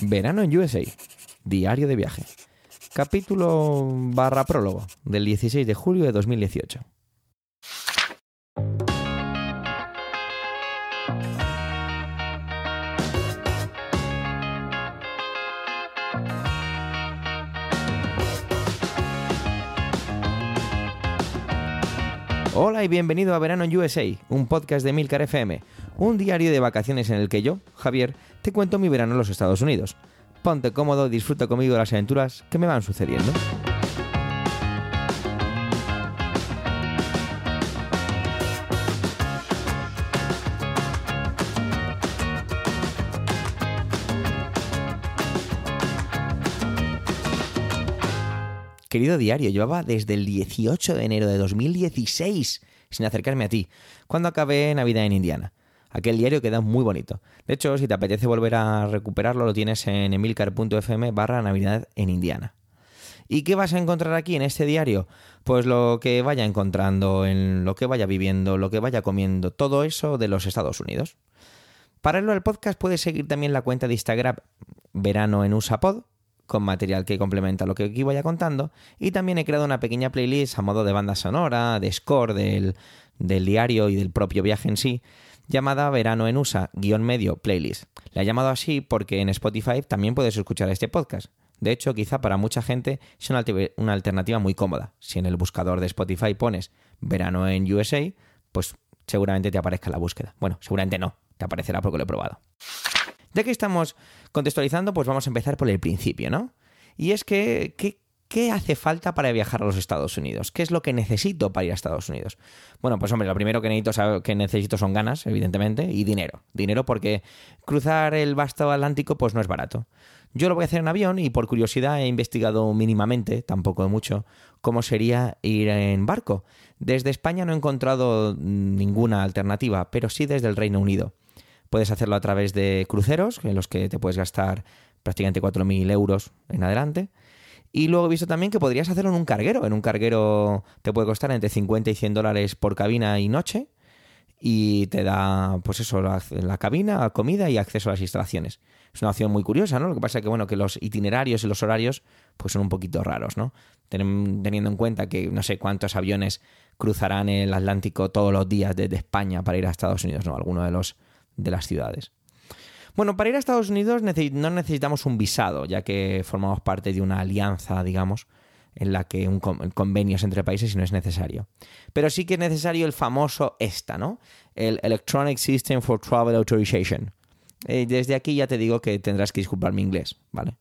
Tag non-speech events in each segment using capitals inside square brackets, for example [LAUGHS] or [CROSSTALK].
Verano en USA, diario de viaje. Capítulo barra prólogo del 16 de julio de 2018. Hola y bienvenido a Verano en USA, un podcast de Milcar FM, un diario de vacaciones en el que yo, Javier, te cuento mi verano en los Estados Unidos. Ponte cómodo disfruta conmigo las aventuras que me van sucediendo. Querido diario, llevaba desde el 18 de enero de 2016 sin acercarme a ti, cuando acabé Navidad en Indiana. Aquel diario queda muy bonito. De hecho, si te apetece volver a recuperarlo, lo tienes en emilcar.fm barra Navidad en Indiana. ¿Y qué vas a encontrar aquí en este diario? Pues lo que vaya encontrando, en lo que vaya viviendo, lo que vaya comiendo, todo eso de los Estados Unidos. Para el podcast puedes seguir también la cuenta de Instagram Verano en USAPod con material que complementa lo que aquí vaya contando. Y también he creado una pequeña playlist a modo de banda sonora, de score del, del diario y del propio viaje en sí, llamada Verano en USA, guion medio, playlist. La he llamado así porque en Spotify también puedes escuchar este podcast. De hecho, quizá para mucha gente es una, una alternativa muy cómoda. Si en el buscador de Spotify pones Verano en USA, pues seguramente te aparezca la búsqueda. Bueno, seguramente no, te aparecerá porque lo he probado. Ya que estamos contextualizando, pues vamos a empezar por el principio, ¿no? Y es que, ¿qué, hace falta para viajar a los Estados Unidos? ¿Qué es lo que necesito para ir a Estados Unidos? Bueno, pues hombre, lo primero que necesito, que necesito son ganas, evidentemente, y dinero. Dinero porque cruzar el vasto Atlántico pues no es barato. Yo lo voy a hacer en avión y por curiosidad he investigado mínimamente, tampoco mucho, cómo sería ir en barco. Desde España no he encontrado ninguna alternativa, pero sí desde el Reino Unido. Puedes hacerlo a través de cruceros, en los que te puedes gastar prácticamente 4.000 euros en adelante. Y luego he visto también que podrías hacerlo en un carguero. En un carguero te puede costar entre 50 y 100 dólares por cabina y noche. Y te da, pues eso, la, la, cabina, comida y acceso a las instalaciones. Es una opción muy curiosa, ¿no? Lo que pasa es que, bueno, que los itinerarios y los horarios, pues son un poquito raros, ¿no? Teniendo en cuenta que no sé cuántos aviones cruzarán el Atlántico todos los días desde España para ir a Estados Unidos, ¿no? Alguno de los de las ciudades. Bueno, para ir a Estados Unidos no necesitamos un visado, ya que formamos parte de una alianza, digamos, en la que un convenio es entre países y no es necesario. Pero sí que es necesario el famoso ESTA, ¿no? El Electronic System for Travel Authorization. Eh, desde aquí ya te digo que tendrás que disculpar mi inglés, ¿vale?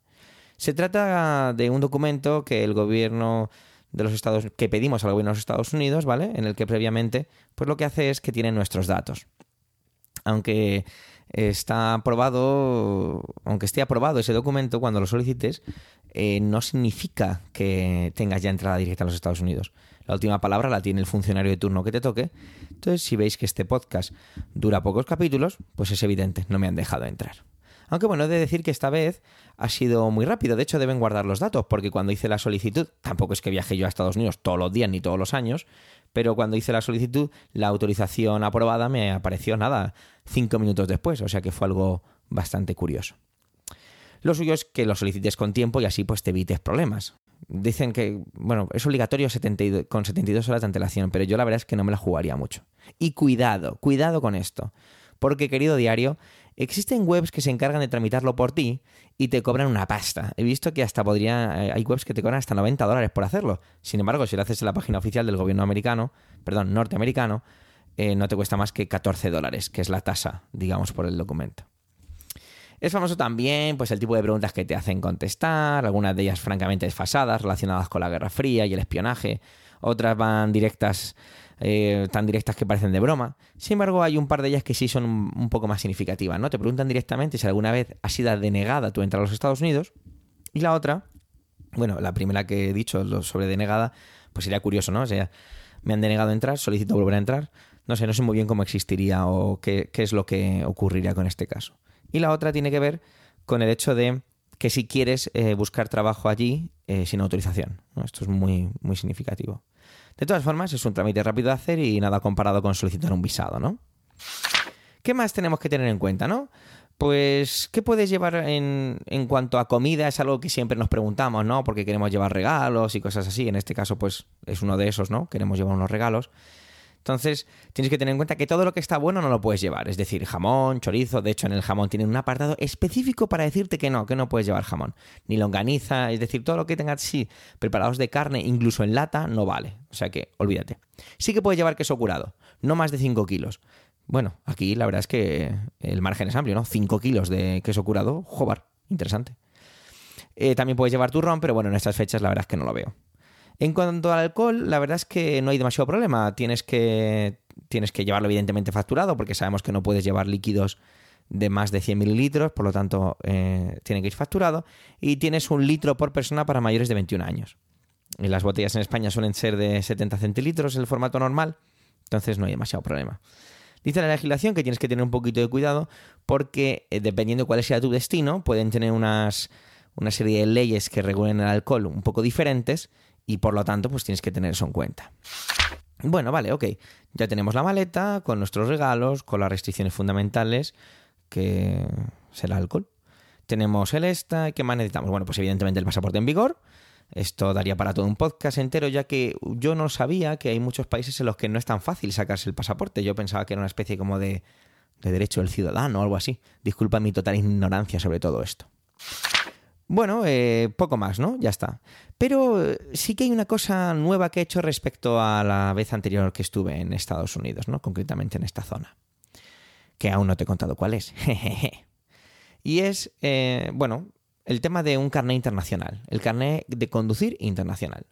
Se trata de un documento que el gobierno de los Estados que pedimos al gobierno de los Estados Unidos, ¿vale? En el que previamente, pues lo que hace es que tiene nuestros datos aunque está aprobado, aunque esté aprobado ese documento cuando lo solicites, eh, no significa que tengas ya entrada directa a los Estados Unidos. La última palabra la tiene el funcionario de turno que te toque. Entonces, si veis que este podcast dura pocos capítulos, pues es evidente, no me han dejado entrar. Aunque bueno, he de decir que esta vez ha sido muy rápido. De hecho, deben guardar los datos, porque cuando hice la solicitud, tampoco es que viaje yo a Estados Unidos todos los días ni todos los años, pero cuando hice la solicitud, la autorización aprobada me apareció nada, cinco minutos después, o sea que fue algo bastante curioso. Lo suyo es que lo solicites con tiempo y así pues te evites problemas. Dicen que, bueno, es obligatorio con 72 horas de antelación, pero yo la verdad es que no me la jugaría mucho. Y cuidado, cuidado con esto. Porque, querido diario, existen webs que se encargan de tramitarlo por ti y te cobran una pasta. He visto que hasta podría. Eh, hay webs que te cobran hasta 90 dólares por hacerlo. Sin embargo, si lo haces en la página oficial del gobierno americano, perdón, norteamericano, eh, no te cuesta más que 14 dólares, que es la tasa, digamos, por el documento. Es famoso también pues, el tipo de preguntas que te hacen contestar, algunas de ellas francamente desfasadas, relacionadas con la Guerra Fría y el espionaje, otras van directas eh, tan directas que parecen de broma. Sin embargo, hay un par de ellas que sí son un, poco más significativas, ¿no? Te preguntan directamente si alguna vez ha sido denegada tu entrada a los Estados Unidos. Y la otra, bueno, la primera que he dicho sobre denegada, pues sería curioso, ¿no? O sea, me han denegado entrar, solicito volver a entrar. No sé, no sé muy bien cómo existiría o qué, es lo que ocurriría con este caso. Y la otra tiene que ver con el hecho de que si quieres eh, buscar trabajo allí eh, sin autorización. Esto es muy, muy significativo. De todas formas, es un trámite rápido de hacer y nada comparado con solicitar un visado, ¿no? ¿Qué más tenemos que tener en cuenta, no? Pues, ¿qué puedes llevar en, en, cuanto a comida? Es algo que siempre nos preguntamos, ¿no? Porque queremos llevar regalos y cosas así. En este caso, pues, es uno de esos, ¿no? Queremos llevar unos regalos. Entonces, tienes que tener en cuenta que todo lo que está bueno no lo puedes llevar. Es decir, jamón, chorizo. De hecho, en el jamón tienen un apartado específico para decirte que no, que no puedes llevar jamón. Ni longaniza, es decir, todo lo que tengas sí preparados de carne, incluso en lata, no vale. O sea que, olvídate. Sí que puedes llevar queso curado, no más de 5 kilos. Bueno, aquí la verdad es que el margen es amplio, ¿no? 5 kilos de queso curado, jobar, interesante. Eh, también puedes llevar turrón, pero bueno, en estas fechas la verdad es que no lo veo. En cuanto al alcohol, la verdad es que no hay demasiado problema. Tienes que, tienes que llevarlo evidentemente facturado porque sabemos que no puedes llevar líquidos de más de 100 mililitros, por lo tanto eh, tiene que ir facturado. Y tienes un litro por persona para mayores de 21 años. Y las botellas en España suelen ser de 70 centilitros, el formato normal, entonces no hay demasiado problema. Dice la legislación que tienes que tener un poquito de cuidado porque eh, dependiendo cuál sea tu destino, pueden tener unas, una serie de leyes que regulen el alcohol un poco diferentes y por lo tanto pues tienes que tener eso en cuenta. Bueno, vale, ok. Ya tenemos la maleta con nuestros regalos, con las restricciones fundamentales, que es el alcohol. Tenemos el esta, ¿qué más necesitamos? Bueno, pues evidentemente el pasaporte en vigor. Esto daría para todo un podcast entero, ya que yo no sabía que hay muchos países en los que no es tan fácil sacarse el pasaporte. Yo pensaba que era una especie como de, de derecho del ciudadano o algo así. Disculpa mi total ignorancia sobre todo esto. Bueno, eh, poco más, ¿no? Ya está. Pero eh, sí que hay una cosa nueva que he hecho respecto a la vez anterior que estuve en Estados Unidos, ¿no? Concretamente en esta zona. Que aún no te he contado cuál es. [LAUGHS] y es, eh, bueno, el tema de un carnet internacional. El carnet de conducir internacional.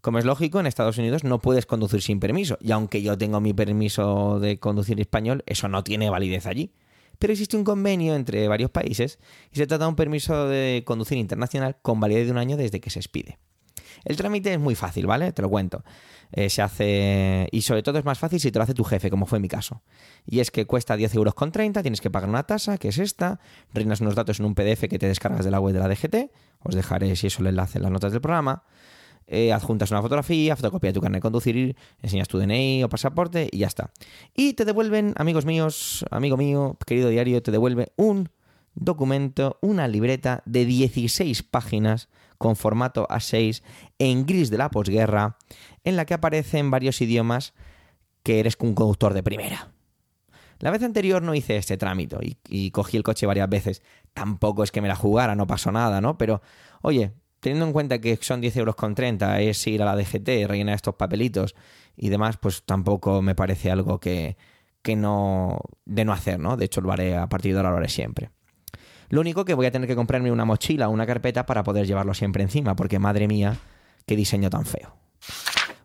Como es lógico, en Estados Unidos no puedes conducir sin permiso. Y aunque yo tengo mi permiso de conducir español, eso no tiene validez allí pero existe un convenio entre varios países y se trata de un permiso de conducir internacional con validez de un año desde que se expide. El trámite es muy fácil, ¿vale? Te lo cuento. Eh, se hace. Y sobre todo es más fácil si te lo hace tu jefe, como fue mi caso. Y es que cuesta 10 euros con 30, tienes que pagar una tasa, que es esta, reinas unos datos en un PDF que te descargas de la web de la DGT. Os dejaré, si eso, el enlace en las notas del programa. Eh, adjuntas una fotografía, fotocopia de tu carnet de conducir, enseñas tu DNI o pasaporte y ya está. Y te devuelven, amigos míos, amigo mío, querido diario, te devuelve un documento, una libreta de 16 páginas con formato A6 en gris de la posguerra, en la que aparecen varios idiomas que eres un conductor de primera. La vez anterior no hice este trámite y, y, cogí el coche varias veces. Tampoco es que me la jugara, no pasó nada, ¿no? Pero, oye, teniendo en cuenta que son 10 euros con 30, es ir a la DGT, rellenar estos papelitos y demás, pues tampoco me parece algo que, que no. de no hacer, ¿no? De hecho, lo haré a partir de ahora, lo haré siempre. Lo único que voy a tener que comprarme una mochila o una carpeta para poder llevarlo siempre encima, porque madre mía, qué diseño tan feo.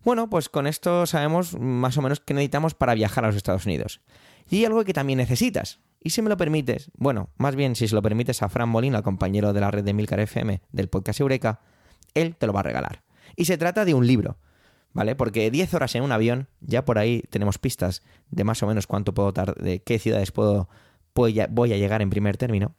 Bueno, pues con esto sabemos más o menos qué necesitamos para viajar a los Estados Unidos. Y algo que también necesitas, y si me lo permites, bueno, más bien si se lo permites a Fran Molina, compañero de la red de Milcar FM del podcast Eureka, él te lo va a regalar. Y se trata de un libro, ¿vale? Porque 10 horas en un avión, ya por ahí tenemos pistas de más o menos cuánto puedo tardar, de qué ciudades puedo, voy a llegar en primer término.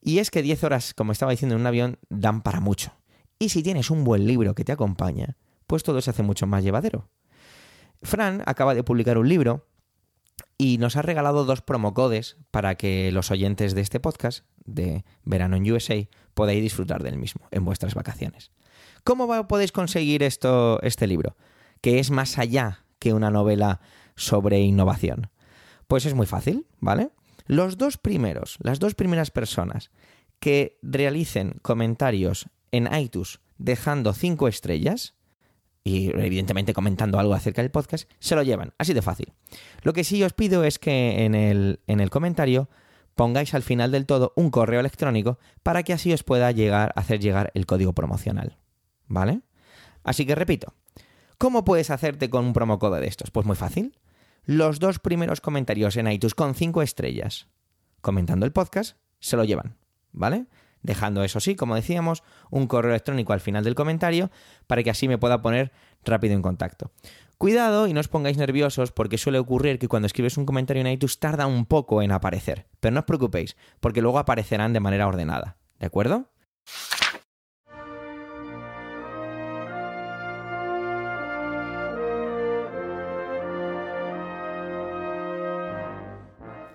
Y es que 10 horas, como estaba diciendo, en un avión dan para mucho. Y si tienes un buen libro que te acompaña, pues todo se hace mucho más llevadero. Fran acaba de publicar un libro y nos ha regalado dos promocodes para que los oyentes de este podcast de Verano en USA podáis disfrutar del mismo en vuestras vacaciones. ¿Cómo podéis conseguir esto, este libro? Que es más allá que una novela sobre innovación. Pues es muy fácil, ¿vale? Los dos primeros, las dos primeras personas que realicen comentarios en iTunes dejando cinco estrellas, y evidentemente comentando algo acerca del podcast, se lo llevan. Así de fácil. Lo que sí os pido es que en el, en el comentario pongáis al final del todo un correo electrónico para que así os pueda llegar, hacer llegar el código promocional. ¿Vale? Así que repito, ¿cómo puedes hacerte con un promocode de estos? Pues muy fácil. Los dos primeros comentarios en iTunes con cinco estrellas comentando el podcast se lo llevan. ¿Vale? dejando eso sí, como decíamos, un correo electrónico al final del comentario para que así me pueda poner rápido en contacto. Cuidado y no os pongáis nerviosos porque suele ocurrir que cuando escribes un comentario en iTunes tarda un poco en aparecer, pero no os preocupéis porque luego aparecerán de manera ordenada, ¿de acuerdo?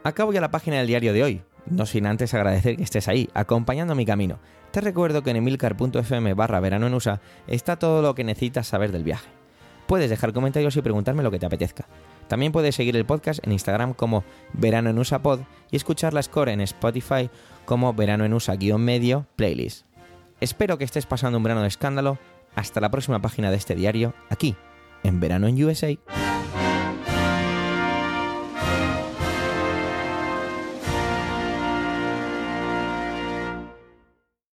Acabo ya la página del diario de hoy, no sin antes agradecer que estés ahí, acompañando mi camino. Te recuerdo que en emilcar.fm barra verano en USA está todo lo que necesitas saber del viaje. Puedes dejar comentarios y preguntarme lo que te apetezca. También puedes seguir el podcast en Instagram como Verano en USA Pod y escuchar la score en Spotify como Verano en USA-medio playlist. Espero que estés pasando un verano de escándalo. Hasta la próxima página de este diario, aquí, en Verano en USA.